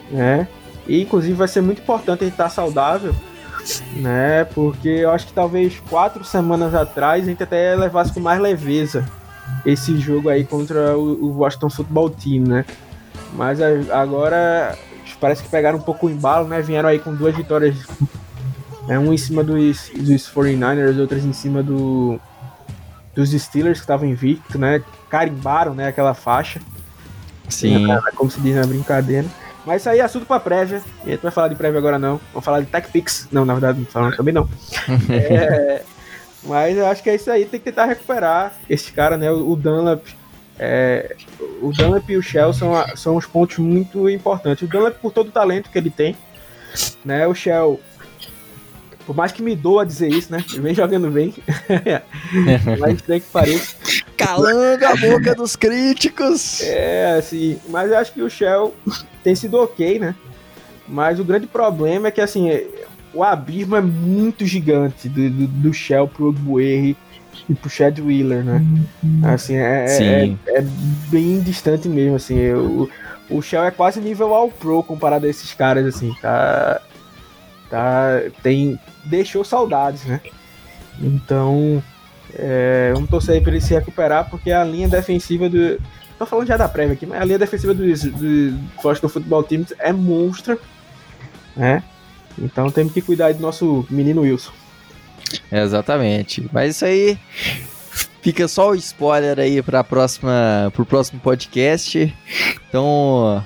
né? E inclusive vai ser muito importante ele estar saudável, né? Porque eu acho que talvez quatro semanas atrás a gente até levasse com mais leveza esse jogo aí contra o, Washington Football Team, né? Mas agora parece que pegaram um pouco o embalo, né? Vieram aí com duas vitórias, né? um em cima dos, dos 49ers, outras em cima do, dos Steelers que estavam invicto, né? Carimbaram, né? Aquela faixa. Sim. Como se diz na brincadeira. Mas isso aí é assunto pra prévia. E a gente vai falar de prévia agora não. Vamos falar de TechPix. Não, na verdade, não falando também não. é, mas eu acho que é isso aí. Tem que tentar recuperar esse cara, né? O, Dunlap. É, o Dunlap e o Shell são, são os pontos muito importantes. O Dunlap por todo o talento que ele tem. Né? O Shell por mais que me doa dizer isso, né? Ele vem jogando bem. mas tem que pareça. Calando a boca dos críticos. É, assim. Mas eu acho que o Shell tem sido ok, né? Mas o grande problema é que, assim, o abismo é muito gigante do, do, do Shell pro Ogbuerri e pro Chad Wheeler, né? Assim, é, é, é, bem distante mesmo, assim. O, o Shell é quase nível All Pro comparado a esses caras, assim. Tá, tá, tem, deixou saudades, né? Então, é, vamos torcer aí pra ele se recuperar, porque a linha defensiva do. Tô falando já da prévia aqui, mas a linha defensiva do, do Washington Football Team é monstra, né? Então temos que cuidar do nosso menino Wilson. exatamente. Mas isso aí fica só o spoiler aí para próxima, pro próximo podcast. Então,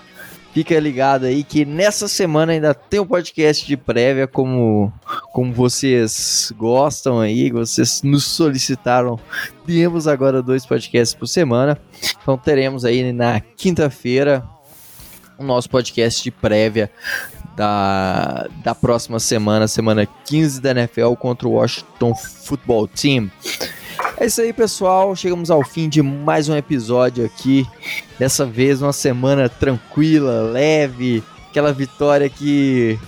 Fica ligado aí que nessa semana ainda tem um podcast de prévia, como, como vocês gostam aí, vocês nos solicitaram. Temos agora dois podcasts por semana. Então teremos aí na quinta-feira o nosso podcast de prévia da, da próxima semana, semana 15 da NFL contra o Washington Football Team. É isso aí, pessoal. Chegamos ao fim de mais um episódio aqui. Dessa vez, uma semana tranquila, leve, aquela vitória que,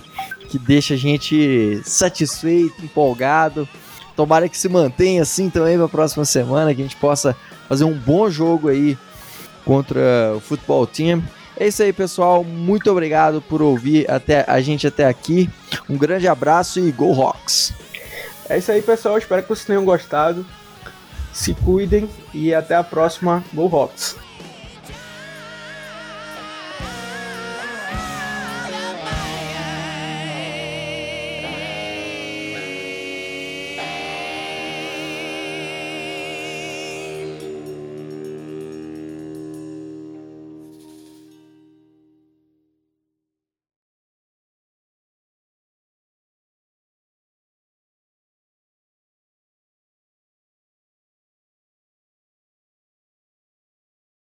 que deixa a gente satisfeito, empolgado. Tomara que se mantenha assim também para a próxima semana, que a gente possa fazer um bom jogo aí contra o Football Team. É isso aí, pessoal. Muito obrigado por ouvir até a gente até aqui. Um grande abraço e Go Rocks! É isso aí, pessoal. Espero que vocês tenham gostado. Se cuidem e até a próxima. Go Rocks!